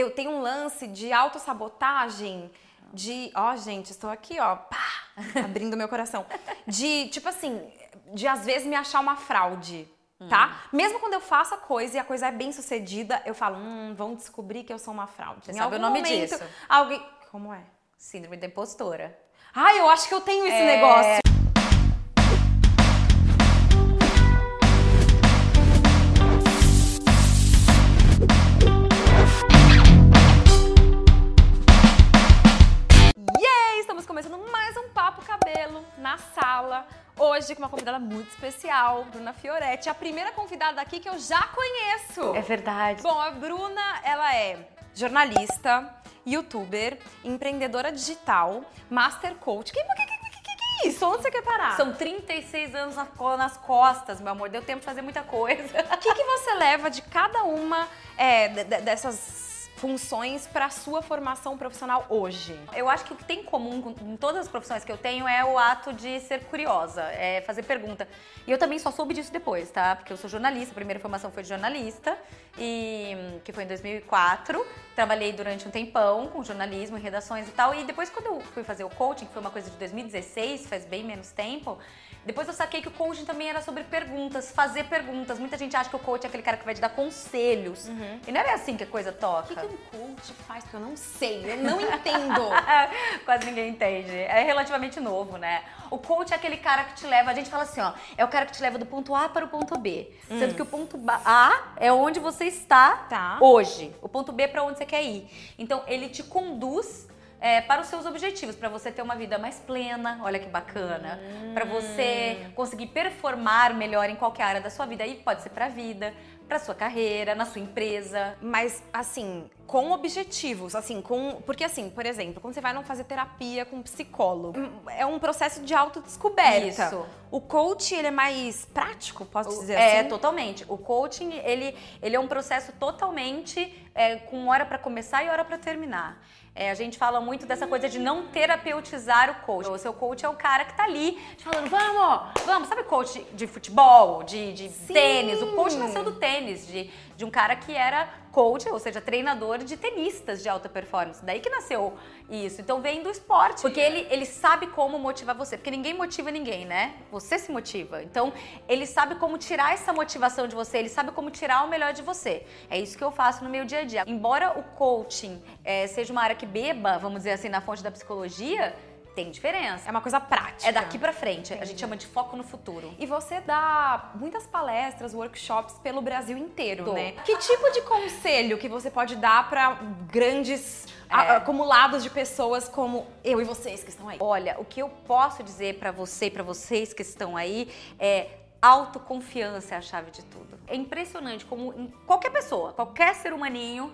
Eu tenho um lance de autossabotagem, de. Ó, gente, estou aqui, ó, pá, abrindo meu coração. De, tipo assim, de às vezes me achar uma fraude. Tá? Mesmo quando eu faço a coisa e a coisa é bem sucedida, eu falo, hum, vão descobrir que eu sou uma fraude. Você sabe o nome disso? Alguém. Como é? Síndrome da impostora. Ai, eu acho que eu tenho esse É. negócio. Hoje com uma convidada muito especial, Bruna Fioretti. A primeira convidada aqui que eu já conheço. É verdade. Bom, a Bruna, ela é jornalista, youtuber, empreendedora digital, master coach. Que, que, que, que, é isso? Onde você quer parar? São 36 anos nas costas, meu amor. Deu tempo de fazer muita coisa. O que, que você leva de cada uma é, de- de- dessas funções para sua formação profissional hoje? Eu acho que o que tem em comum com- em todas as profissões que eu tenho é o ato de ser curiosa, é fazer pergunta. E eu também só soube disso depois, tá? Porque eu sou jornalista, a primeira formação foi de jornalista, e que foi em 2004. Trabalhei durante um tempão com jornalismo em redações e tal. E depois, quando eu fui fazer o coaching, que foi uma coisa de 2016, faz bem menos tempo, depois eu saquei que o coaching também era sobre perguntas, fazer perguntas. Muita gente acha que o coach é aquele cara que vai te dar conselhos. E não é assim que a coisa toca. O que, que um coach faz? Porque eu não sei, eu não entendo. Quase ninguém entende. É relativamente novo, né? O coach é aquele cara que te leva, a gente fala assim, ó, é o cara que te leva do ponto A para o ponto B. Sendo que o ponto A é onde você está Tá. hoje. O ponto B é para onde você quer ir. Então, ele te conduz é, para os seus objetivos, para você ter uma vida mais plena, olha que bacana, para você conseguir performar melhor em qualquer área da sua vida. Aí pode ser para a vida, para sua carreira, na sua empresa. Mas, assim, com objetivos, assim, com. Porque, assim, por exemplo, quando você vai não fazer terapia com um psicólogo, é um processo de autodescoberta. Isso. O coach, ele é mais prático, posso dizer é, assim? totalmente. O coaching, ele, ele é um processo totalmente é, com hora para começar e hora para terminar. É, a gente fala muito dessa coisa de não terapeutizar o coach. O seu coach é o cara que tá ali te falando, vamos, vamos. Sabe coach de futebol, de, de tênis? O coach nasceu do tênis, de, de um cara que era coach, ou seja, treinador de tenistas de alta performance. Daí que nasceu isso. Então vem do esporte. Porque ele, ele sabe como motivar você. Porque ninguém motiva ninguém, né? Você se motiva. Então ele sabe como tirar essa motivação de você, ele sabe como tirar o melhor de você. É isso que eu faço no meu dia a dia. Embora o coaching eh, seja uma área que beba, vamos dizer assim, na fonte da psicologia, tem diferença. É uma coisa prática. É daqui pra frente. A gente chama de foco no futuro. E você dá muitas palestras, workshops pelo Brasil inteiro, Dou. né? Que tipo de conselho que você pode dar para grandes É. acumulados de pessoas como eu e vocês que estão aí? Olha, o que eu posso dizer pra você e pra vocês que estão aí é autoconfiança é a chave de tudo. É impressionante como qualquer pessoa, qualquer ser humaninho,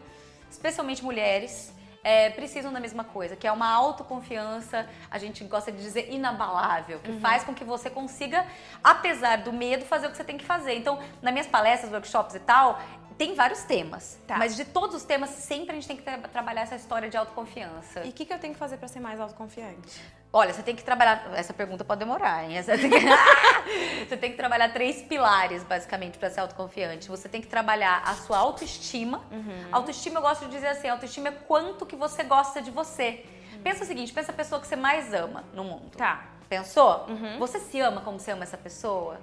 especialmente mulheres, é, precisam da mesma coisa, que é uma autoconfiança, a gente gosta de dizer inabalável, que faz com que você consiga, apesar do medo, fazer o que você tem que fazer. Então, nas minhas palestras, workshops e tal, tem vários temas, Tá. mas de todos os temas, sempre a gente tem que tra- trabalhar essa história de autoconfiança. E o que, que eu tenho que fazer para ser mais autoconfiante? Olha, você tem que trabalhar. Essa pergunta pode demorar, hein? Essa você tem que trabalhar três pilares, basicamente, para ser autoconfiante. Você tem que trabalhar a sua autoestima. Autoestima, eu gosto de dizer assim: autoestima é quanto que você gosta de você. Pensa o seguinte: pensa a pessoa que você mais ama no mundo. Tá, Pensou? Você se ama como você ama essa pessoa?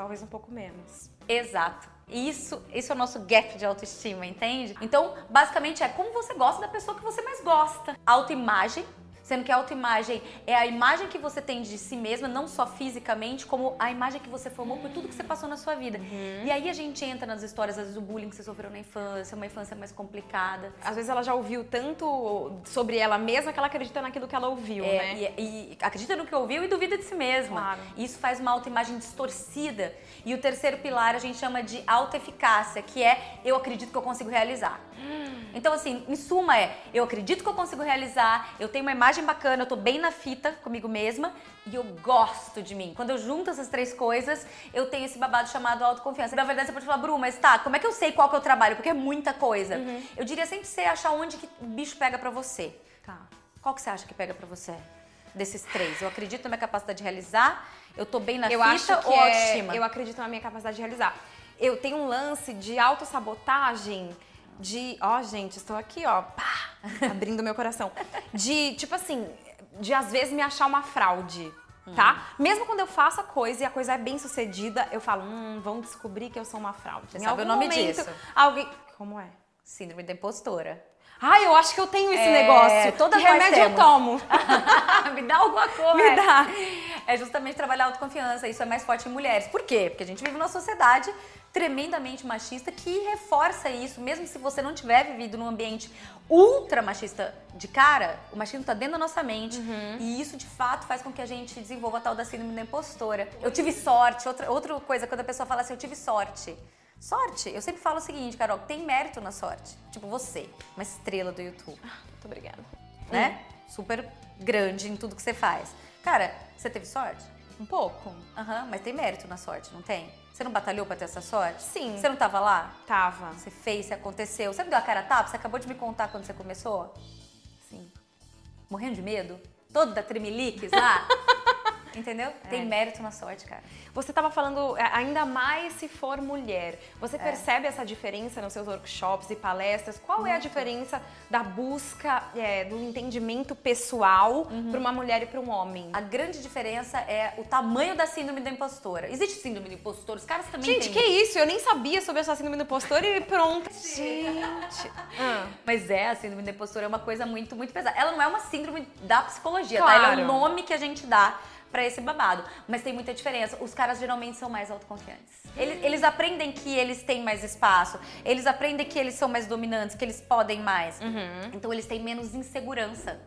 Talvez um pouco menos. Exato. Isso, isso é o nosso gap de autoestima, entende? Então, basicamente é como você gosta da pessoa que você mais gosta. Autoimagem, sendo que a autoimagem é a imagem que você tem de si mesma, não só fisicamente, como a imagem que você formou por tudo que você passou na sua vida. E aí a gente entra nas histórias, às vezes, do bullying que você sofreu na infância, uma infância mais complicada. Às vezes ela já ouviu tanto sobre ela mesma que ela acredita naquilo que ela ouviu, É, né? e, e acredita no que ouviu e duvida de si mesma. Claro. Isso faz uma autoimagem distorcida. E o terceiro pilar a gente chama de autoeficácia, que é eu acredito que eu consigo realizar. Então, assim, em suma é, eu acredito que eu consigo realizar, eu tenho uma imagem bacana, eu tô bem na fita comigo mesma e eu gosto de mim. Quando eu junto essas três coisas, eu tenho esse babado chamado autoconfiança. Na verdade, você pode falar, Bru, mas tá, como é que eu sei qual que é o trabalho? Porque é muita coisa. Eu diria sempre você achar onde que o bicho pega pra você. Tá. Qual que você acha que pega pra você? Desses três. Eu acredito na minha capacidade de realizar, eu tô bem na eu fita acho que ou é- autoestima? eu acredito na minha capacidade de realizar. Eu tenho um lance de autossabotagem de, ó, gente, estou aqui, ó, pá, abrindo meu coração. De, tipo assim, de às vezes me achar uma fraude. Tá? Mesmo quando eu faço a coisa e a coisa é bem sucedida, eu falo, hum, vão descobrir que eu sou uma fraude. Você sabe o nome disso? Alguém. Como é? Síndrome da impostora. Ai, eu acho que eu tenho esse É, negócio. todas que remédio eu temos. tomo. Me dá alguma coisa. Me dá. É justamente trabalhar a autoconfiança. Isso é mais forte em mulheres. Por quê? Porque a gente vive numa sociedade tremendamente machista que reforça isso, mesmo se você não tiver vivido num ambiente ultra machista de cara, o machismo tá dentro da nossa mente. Uhum. E isso, de fato, faz com que a gente desenvolva a tal da síndrome da impostora. Eu tive sorte. Outra, outra coisa, quando a pessoa fala assim, eu tive sorte. Sorte, eu sempre falo o seguinte, Carol, tem mérito na sorte. Tipo, você, uma estrela do YouTube Muito obrigada. né? Super grande em tudo que você faz. Cara, você teve sorte? Um pouco. Aham, mas tem mérito na sorte, não tem? Você não batalhou pra ter essa sorte? Sim. Você não tava lá? Tava. Você fez, você aconteceu. Você não deu a cara a tapa? Você acabou de me contar quando você começou? Sim. Morrendo de medo? Todo da tremeliques lá? Entendeu? Tem mérito na sorte, cara. Você estava falando é, ainda mais se for mulher. Você percebe essa diferença nos seus workshops e palestras? Qual é a diferença da busca é, do entendimento pessoal para uma mulher e para um homem? A grande diferença é o tamanho da síndrome da impostora. Existe síndrome da impostora? Os caras também Gente, têm. que isso? Eu nem sabia sobre essa síndrome do impostor e pronto. Gente. Ah, Mas é, a síndrome da impostora é uma coisa muito, muito pesada. Ela não é uma síndrome da psicologia, tá? Ela é Claro. o nome que a gente dá pra esse babado. Mas tem muita diferença. Os caras geralmente são mais autoconfiantes. Eles, eles aprendem que eles têm mais espaço. Eles aprendem que eles são mais dominantes, que eles podem mais. Uhum. Então eles têm menos insegurança.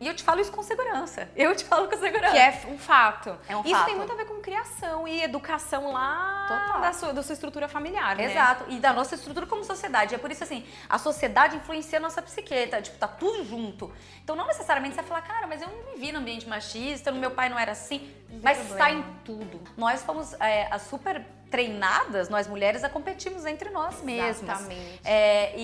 E eu te falo isso com segurança. Eu te falo com segurança. que é um fato. É um isso fato. tem muito a ver com criação e educação lá Total. da sua, da sua estrutura familiar, né? Exato. E da nossa estrutura como sociedade. É por isso, assim, a sociedade influencia a nossa psique, tá? Tipo, tá tudo junto. Então, não necessariamente você vai falar, cara, mas eu não vivi no ambiente machista, meu pai não era assim. Mas problema. está em tudo. Nós fomos é, as super treinadas, nós mulheres, a competirmos entre nós mesmas. Exatamente. É, e,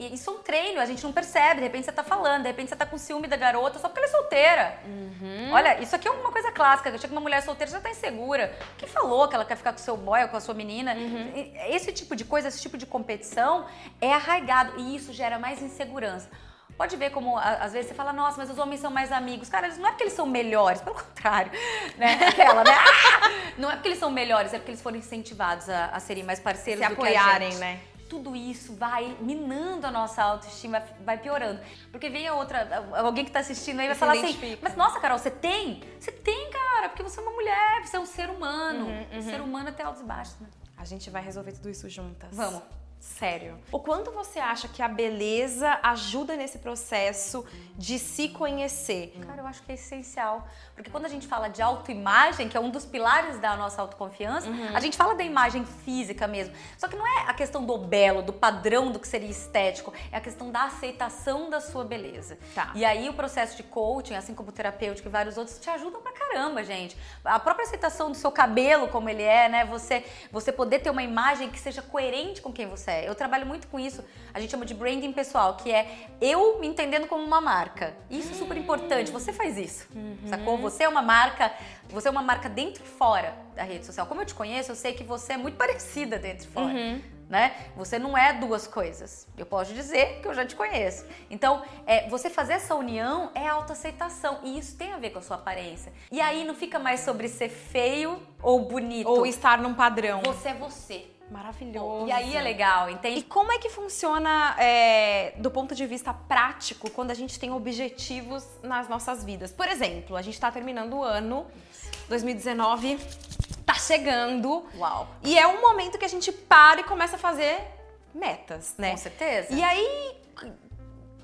e- e isso é um treino, a gente não percebe. De repente você tá falando, de repente você tá com ciúme da garota só porque ela é solteira. Uhum. Olha, isso aqui é uma coisa clássica. Chega uma mulher solteira já tá insegura. Quem falou que ela quer ficar com o seu boy ou com a sua menina? Uhum. Esse tipo de coisa, esse tipo de competição é arraigado e isso gera mais insegurança. Pode ver como, às vezes, você fala, nossa, mas os homens são mais amigos. Cara, não é porque eles são melhores, pelo contrário. Né? Aquela, né? Ah! Não é porque eles são melhores, é porque eles foram incentivados a, a serem mais parceiros Se do apoiarem, né? tudo isso vai minando a nossa autoestima, vai piorando. Porque vem a outra, alguém que tá assistindo aí vai Se falar assim, identifica. mas nossa, Carol, você tem? Você tem, cara, porque você é uma mulher, você é um ser humano. Uhum, Ser humano é ter altos e baixos, né? A gente vai resolver tudo isso juntas. Vamos. Sério. O quanto você acha que a beleza ajuda nesse processo de se conhecer? Cara, eu acho que é essencial. Porque quando a gente fala de autoimagem, que é um dos pilares da nossa autoconfiança, Uhum. a gente fala da imagem física mesmo. Só que não é a questão do belo, do padrão do que seria estético, é a questão da aceitação da sua beleza. Tá. E aí o processo de coaching, assim como o terapêutico e vários outros, te ajudam pra caramba, gente. A própria aceitação do seu cabelo como ele é, né? Você, você poder ter uma imagem que seja coerente com quem você é. Eu trabalho muito com isso. A gente chama de branding pessoal, que é eu me entendendo como uma marca. Isso é super importante. Você faz isso, sacou? Você é uma marca, você é uma marca dentro e fora da rede social. Como eu te conheço, eu sei que você é muito parecida dentro e fora. Né? Você não é duas coisas. Eu posso dizer que eu já te conheço. Então, é, você fazer essa união é autoaceitação. E isso tem a ver com a sua aparência. E aí não fica mais sobre ser feio ou bonito. Ou estar num padrão? Você é você. Maravilhoso. E aí é legal, E entende? como é que funciona é, do ponto de vista prático quando a gente tem objetivos nas nossas vidas? Por exemplo, a gente está terminando o ano, 2019 tá chegando Uau. e é um momento que a gente para e começa a fazer metas, né? Com certeza. E aí,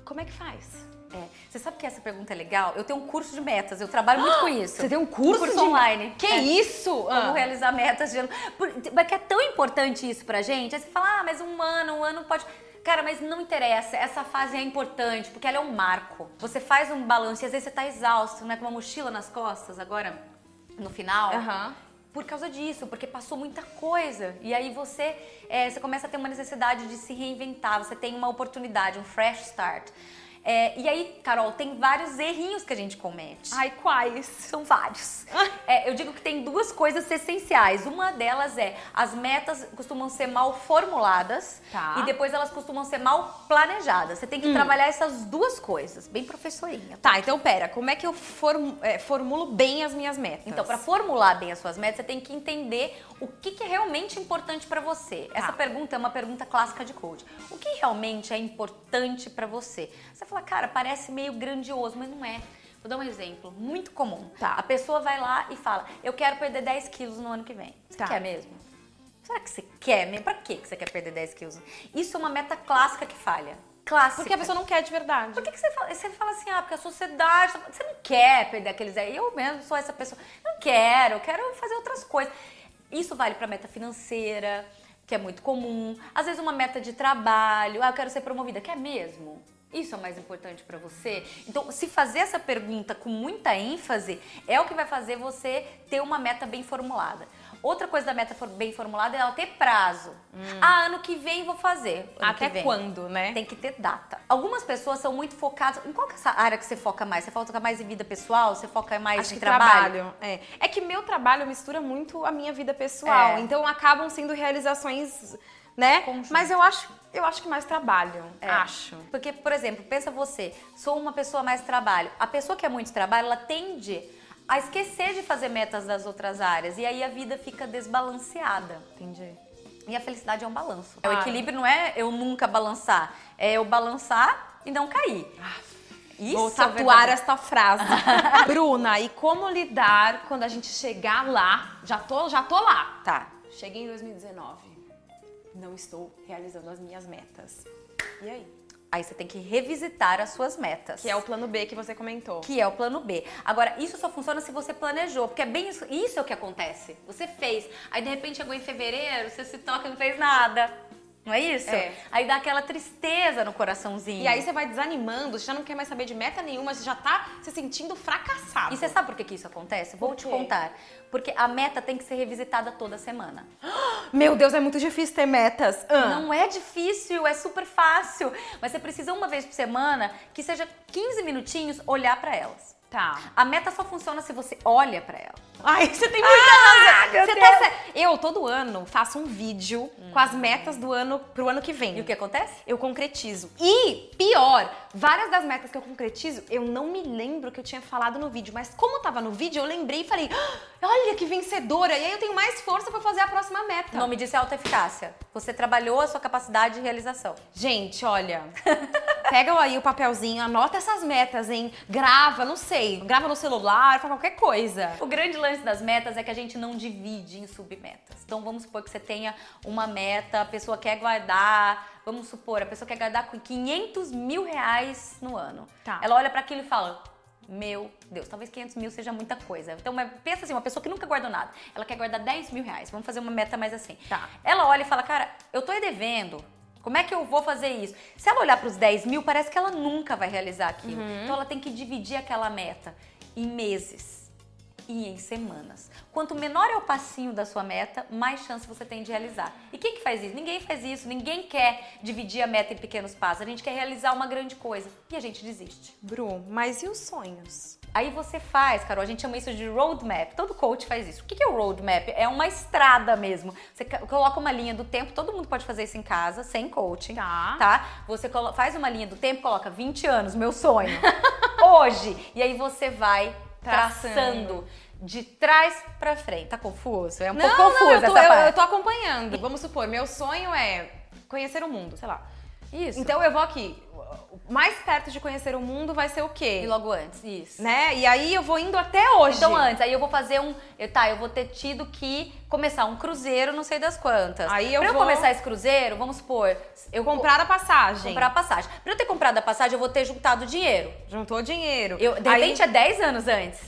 como é que faz? É, Você sabe que essa pergunta é legal? Eu tenho um curso de metas, eu trabalho muito com isso. Você tem um curso, curso de- online. Que É. isso? Como Ah. realizar metas de ano. Por- Porque é tão importante isso pra gente. Aí você fala, ah, mas um ano, um ano pode. Cara, mas não interessa. Essa fase é importante, porque ela é um marco. Você faz um balanço e às vezes você tá exausto, né? Com uma mochila nas costas agora, no final. Aham. Por causa disso, porque passou muita coisa. E aí você, é, você começa a ter uma necessidade de se reinventar, você tem uma oportunidade, um fresh start. É, e aí, Carol, tem vários errinhos que a gente comete. Ai, quais? São vários. É, eu digo que tem duas coisas essenciais. Uma delas é as metas costumam ser mal formuladas Tá. e depois elas costumam ser mal planejadas. Você tem que trabalhar essas duas coisas, bem professorinha. Tá, então pera, como é que eu form- é, formulo bem as minhas metas? Então, para formular bem as suas metas, você tem que entender o que, que é realmente importante para você. Essa pergunta é uma pergunta clássica de coach. O que realmente é importante para você? Você fala, cara, parece meio grandioso, mas não é. Vou dar um exemplo muito comum. Tá. A pessoa vai lá e fala, eu quero perder 10 quilos no ano que vem. Você Tá. quer mesmo? Será que você quer mesmo? Pra que você quer perder 10 quilos? Isso é uma meta clássica que falha. Clássica. Porque a pessoa não quer de verdade. Por que, que você, fala, você fala assim, ah, porque a sociedade. Você não quer perder aqueles aí. Eu mesmo sou essa pessoa. Não quero, eu quero fazer outras coisas. Isso vale para meta financeira, que é muito comum. Às vezes uma meta de trabalho, ah, eu quero ser promovida. Quer mesmo? Isso é o mais importante para você? Então, se fazer essa pergunta com muita ênfase é o que vai fazer você ter uma meta bem formulada. Outra coisa da meta bem formulada é ela ter prazo. Ah, ano que vem vou fazer. Ano Até quando, né? Tem que ter data. Algumas pessoas são muito focadas. Em qual que é essa área que você foca mais? Você foca mais em vida pessoal? Você foca mais Acho em trabalho? trabalho. É. é que meu trabalho mistura muito a minha vida pessoal. É. Então acabam sendo realizações, né? Mas eu acho, eu acho que mais trabalho. É. Acho. Porque, por exemplo, pensa você, sou uma pessoa mais trabalho. A pessoa que é muito trabalho, ela tende a esquecer de fazer metas das outras áreas. E aí a vida fica desbalanceada. Entendi. E a felicidade é um balanço. O Claro. equilíbrio não é eu nunca balançar, é eu balançar e não cair. Isso Vou é tatuar verdadeiro. esta frase. Bruna, e como lidar quando a gente chegar lá? Já tô, já tô lá. Tá. Cheguei em 2019. Não estou realizando as minhas metas. E aí? Aí você tem que revisitar as suas metas. Que é o plano B que você comentou. que é o plano B. Agora, isso só funciona se você planejou, porque é bem isso, isso é o que acontece. Você fez, aí de repente chegou em fevereiro, você se toca e não fez nada. Não é isso? É. Aí dá aquela tristeza no coraçãozinho. E aí você vai desanimando, você já não quer mais saber de meta nenhuma, você já tá se sentindo fracassado. E você sabe por que, que isso acontece? Vou te contar. Porque a meta tem que ser revisitada toda semana. Meu Deus, é muito difícil ter metas. Ah. Não é difícil, é super fácil. Mas você precisa uma vez por semana, que seja 15 minutinhos, olhar pra elas. Tá. A meta só funciona se você olha pra ela. Ai, você tem muita razão. meu Você tá. Eu, todo ano, faço um vídeo com as metas do ano pro ano que vem. E o que acontece? Eu concretizo. E, pior, várias das metas que eu concretizo, eu não me lembro que eu tinha falado no vídeo. Mas como tava no vídeo, eu lembrei e falei, "Ah, olha que vencedora. E aí eu tenho mais força pra fazer a próxima meta. O nome disso é autoeficácia. Você trabalhou a sua capacidade de realização. Gente, olha, pega aí o papelzinho, anota essas metas, hein? Grava, não sei, grava no celular, faz qualquer coisa. O grande lance das metas é que a gente não divide em submetas. Então vamos supor que você tenha uma meta, a pessoa quer guardar, vamos supor, a pessoa quer guardar com 500 mil reais no ano. Tá. Ela olha para aquilo e fala. Meu Deus, talvez 500 mil seja muita coisa. Então, pensa assim, uma pessoa que nunca guardou nada, ela quer guardar 10 mil reais. Vamos fazer uma meta mais assim. Tá. Ela olha e fala, cara, eu tô devendo. Como é que eu vou fazer isso? Se ela olhar para os 10 mil, parece que ela nunca vai realizar aquilo. Então ela tem que dividir aquela meta em meses e em semanas. Quanto menor é o passinho da sua meta, mais chance você tem de realizar. E quem que faz isso? Ninguém faz isso, ninguém quer dividir a meta em pequenos passos. A gente quer realizar uma grande coisa e a gente desiste. Bru, mas e os sonhos? Aí você faz, Carol, a gente chama isso de roadmap. Todo coach faz isso. O que é o roadmap? É uma estrada mesmo. Você ca- coloca uma linha do tempo, todo mundo pode fazer isso em casa, sem coaching. Tá. Tá? Você faz uma linha do tempo, coloca 20 anos, meu sonho. Hoje. E aí você vai Traçando. traçando de trás pra frente. Tá confuso? É um não, pouco não, confuso eu tô, essa eu, eu tô acompanhando. Vamos supor, meu sonho é conhecer o mundo, sei lá. Isso. Então eu vou aqui. Mais perto de conhecer o mundo vai ser o quê? E logo antes, isso. Né? E aí eu vou indo até hoje. Então antes, aí eu vou fazer um, eu, tá, eu vou ter tido que começar um cruzeiro, não sei das quantas. Aí eu pra vou- eu começar esse cruzeiro, vamos supor, eu comprar a passagem. comprar a passagem. Pra eu ter comprado a passagem, eu vou ter juntado dinheiro. Juntou dinheiro. Eu, de Aí- repente é 10 anos antes.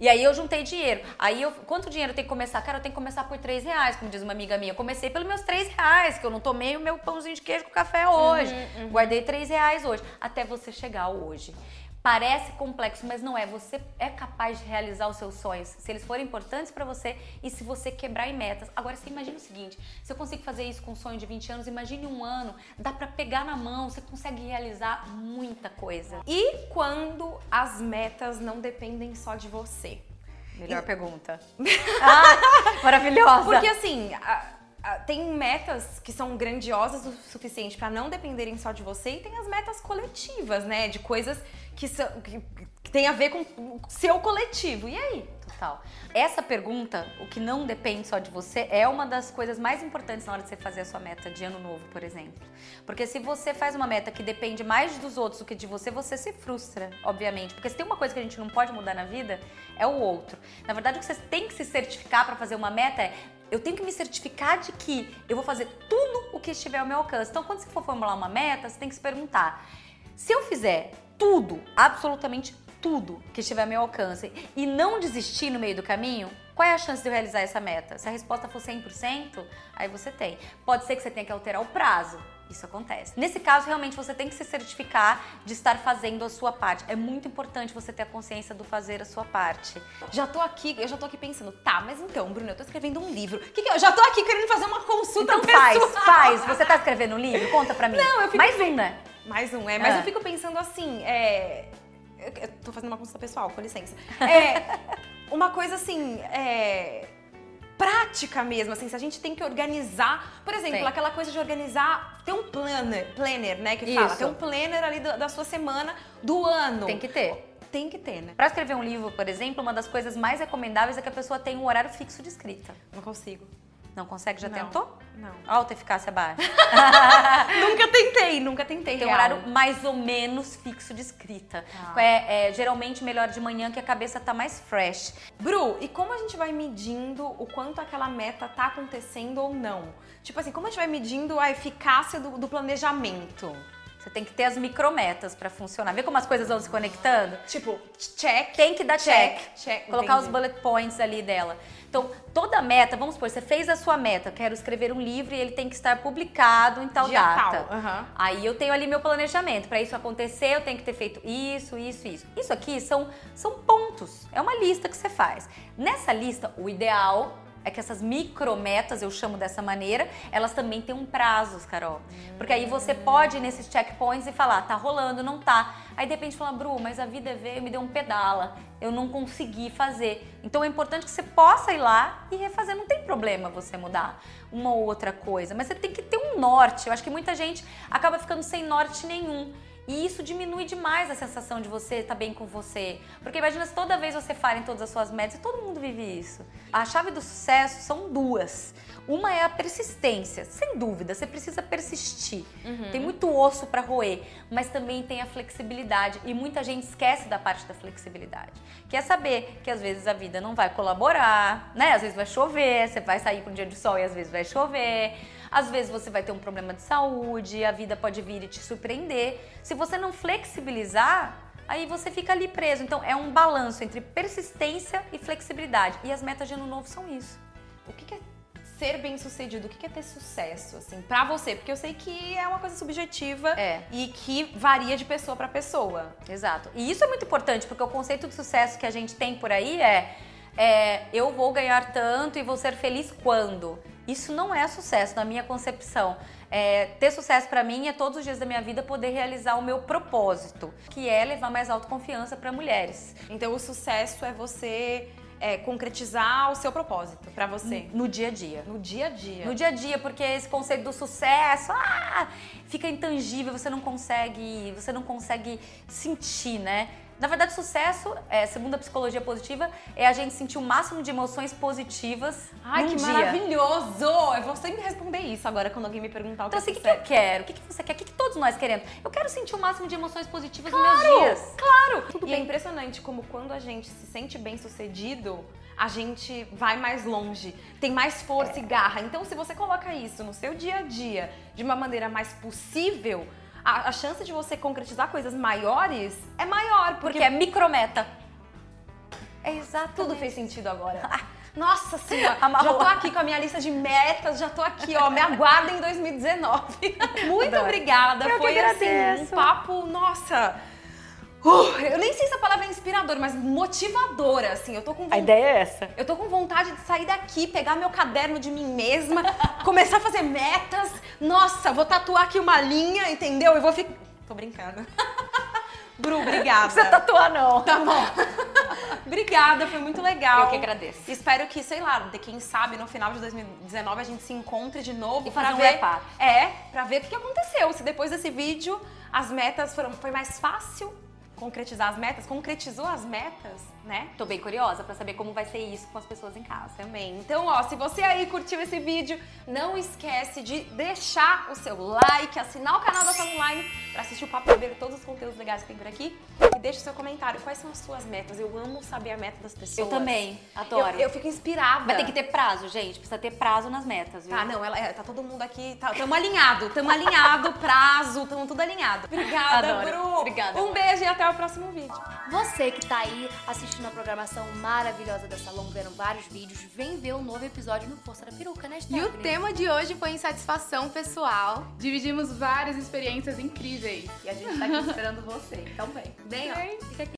E aí eu juntei dinheiro. Aí eu, quanto dinheiro tem que começar? Cara, eu tenho que começar por 3 reais, como diz uma amiga minha. Eu comecei pelos meus 3 reais, que eu não tomei o meu pãozinho de queijo com café hoje. Uhum, Guardei 3 reais hoje. Até você chegar hoje. Parece complexo, mas não é. Você é capaz de realizar os seus sonhos, se eles forem importantes para você e se você quebrar em metas. Agora, você imagina o seguinte: se eu consigo fazer isso com um sonho de 20 anos, imagine um ano, dá para pegar na mão, você consegue realizar muita coisa. E quando as metas não dependem só de você? Melhor e... pergunta. ah, maravilhosa. Porque assim. A tem metas que são grandiosas o suficiente para não dependerem só de você e tem as metas coletivas, né? De coisas que, são, que, que tem a ver com o seu coletivo. E aí? Total. Essa pergunta, o que não depende só de você, é uma das coisas mais importantes na hora de você fazer a sua meta de ano novo, por exemplo. Porque se você faz uma meta que depende mais dos outros do que de você, você se frustra, obviamente. Porque se tem uma coisa que a gente não pode mudar na vida, é o outro. Na verdade, o que você tem que se certificar para fazer uma meta é eu tenho que me certificar de que eu vou fazer tudo o que estiver ao meu alcance. Então, quando você for formular uma meta, você tem que se perguntar: se eu fizer tudo, absolutamente tudo que estiver ao meu alcance e não desistir no meio do caminho, qual é a chance de eu realizar essa meta? Se a resposta for 100%, aí você tem. Pode ser que você tenha que alterar o prazo. Isso acontece. Nesse caso, realmente você tem que se certificar de estar fazendo a sua parte. É muito importante você ter a consciência do fazer a sua parte. Já tô aqui, eu já tô aqui pensando, tá, mas então, Bruno, eu tô escrevendo um livro. Que que eu já tô aqui querendo fazer uma consulta então faz, faz. Você tá escrevendo um livro? Conta pra mim. Não, eu fico Mais um, né? Mais um, é. Mas ah. eu fico pensando assim, é... Eu tô fazendo uma consulta pessoal, com licença. É... uma coisa assim, é prática mesmo, assim, se a gente tem que organizar, por exemplo, Sim. aquela coisa de organizar, ter um planner, planner, né, que Isso. fala, ter um planner ali da, da sua semana, do ano. Tem que ter tem que ter, né? Para escrever um livro, por exemplo, uma das coisas mais recomendáveis é que a pessoa tenha um horário fixo de escrita. Não consigo. Não consegue? Já não, tentou? Não. Alta eficácia baixa. nunca tentei, nunca tentei. Tem um horário mais ou menos fixo de escrita. Ah. É, é, geralmente melhor de manhã que a cabeça tá mais fresh. Bru, e como a gente vai medindo o quanto aquela meta tá acontecendo ou não? Tipo assim, como a gente vai medindo a eficácia do, do planejamento? Você tem que ter as micrometas para funcionar. Vê como as coisas vão se conectando? Tipo, check. Tem que dar check. check. check colocar entendi. os bullet points ali dela. Então, toda meta, vamos supor, você fez a sua meta, quero escrever um livro e ele tem que estar publicado em tal Dia data. Tal. Uhum. Aí eu tenho ali meu planejamento. Para isso acontecer, eu tenho que ter feito isso, isso, isso. Isso aqui são, são pontos. É uma lista que você faz. Nessa lista, o ideal é que essas micrometas, eu chamo dessa maneira, elas também têm um prazo, Carol. Porque aí você pode ir nesses checkpoints e falar, tá rolando, não tá. Aí de repente fala, Bru, mas a vida veio, me deu um pedala, eu não consegui fazer. Então é importante que você possa ir lá e refazer, não tem problema você mudar uma ou outra coisa, mas você tem que ter um norte. Eu acho que muita gente acaba ficando sem norte nenhum. E isso diminui demais a sensação de você estar tá bem com você. Porque imagina se toda vez você falha em todas as suas metas, e todo mundo vive isso. A chave do sucesso são duas. Uma é a persistência, sem dúvida, você precisa persistir. Uhum. Tem muito osso para roer, mas também tem a flexibilidade e muita gente esquece da parte da flexibilidade. Quer saber que às vezes a vida não vai colaborar, né? Às vezes vai chover, você vai sair com um dia de sol e às vezes vai chover. Às vezes você vai ter um problema de saúde, a vida pode vir e te surpreender. Se você não flexibilizar, aí você fica ali preso. Então é um balanço entre persistência e flexibilidade. E as metas de ano novo são isso. O que é ser bem sucedido? O que é ter sucesso, assim, pra você? Porque eu sei que é uma coisa subjetiva é. e que varia de pessoa para pessoa. Exato. E isso é muito importante, porque o conceito de sucesso que a gente tem por aí é, é eu vou ganhar tanto e vou ser feliz quando? Isso não é sucesso na minha concepção. É, ter sucesso para mim é todos os dias da minha vida poder realizar o meu propósito, que é levar mais autoconfiança para mulheres. Então o sucesso é você é, concretizar o seu propósito para você? No dia a dia. No dia a dia. No dia a dia, porque esse conceito do sucesso ah, fica intangível, você não consegue, você não consegue sentir, né? Na verdade, sucesso, é, segundo a psicologia positiva, é a gente sentir o máximo de emoções positivas. Ai, que dia. maravilhoso! Eu vou sempre responder isso agora quando alguém me perguntar o então, que assim, o que, eu quero? O que, que você quer? O que, que, todos nós queremos? Eu quero sentir o máximo de emoções positivas claro, nos meus dias. Claro! Tudo e bem. é impressionante como quando a gente se sente bem sucedido, a gente vai mais longe, tem mais força é. e garra. Então, se você coloca isso no seu dia a dia de uma maneira mais possível, a, a chance de você concretizar coisas maiores é maior. Porque, porque é micrometa. É exato. Tudo fez sentido agora. Nossa senhora, já tô aqui com a minha lista de metas, já tô aqui, ó, me aguardem em 2019. Muito obrigada, Eu foi assim, um papo, nossa, Uh, eu nem sei se a palavra é inspiradora, mas motivadora, assim. Eu tô com A vontade. ideia é essa. Eu tô com vontade de sair daqui, pegar meu caderno de mim mesma, começar a fazer metas. Nossa, vou tatuar aqui uma linha, entendeu? Eu vou ficar. Tô brincando. Bru, obrigada. Você tatuar não. Tá bom. obrigada, foi muito legal. Eu que agradeço. Espero que, sei lá, de quem sabe, no final de 2019 a gente se encontre de novo E pra fazer um ver. wrap-up. É, pra ver o que que aconteceu. Se depois desse vídeo as metas foram. Foi mais fácil concretizar as metas, concretizou as metas, né? Tô bem curiosa pra saber como vai ser isso com as pessoas em casa. Também. Então, ó, se você aí curtiu esse vídeo, não esquece de deixar o seu like, assinar o canal da Sala Online pra assistir o Papo e todos os conteúdos legais que tem por aqui. E deixa o seu comentário. Quais são as suas metas? Eu amo saber a meta das pessoas. Eu também, adoro. Eu, eu fico inspirada. Vai ter que ter prazo, gente. Precisa ter prazo nas metas, viu? Tá, não, ela, é, tá todo mundo aqui, tá, tamo alinhado, tamo alinhado, prazo, tamo tudo alinhado. Obrigada, Adoro. Bru. Obrigada, Um amor. beijo e até o próximo vídeo. Você que tá aí assistindo a programação maravilhosa da Salão, vendo vários vídeos, vem ver o novo episódio no Força da Peruca, né, E Stephanie? o tema de hoje foi insatisfação pessoal. Dividimos várias experiências incríveis. E a gente tá aqui esperando você. Então vem. Vem, ó. Fica aqui.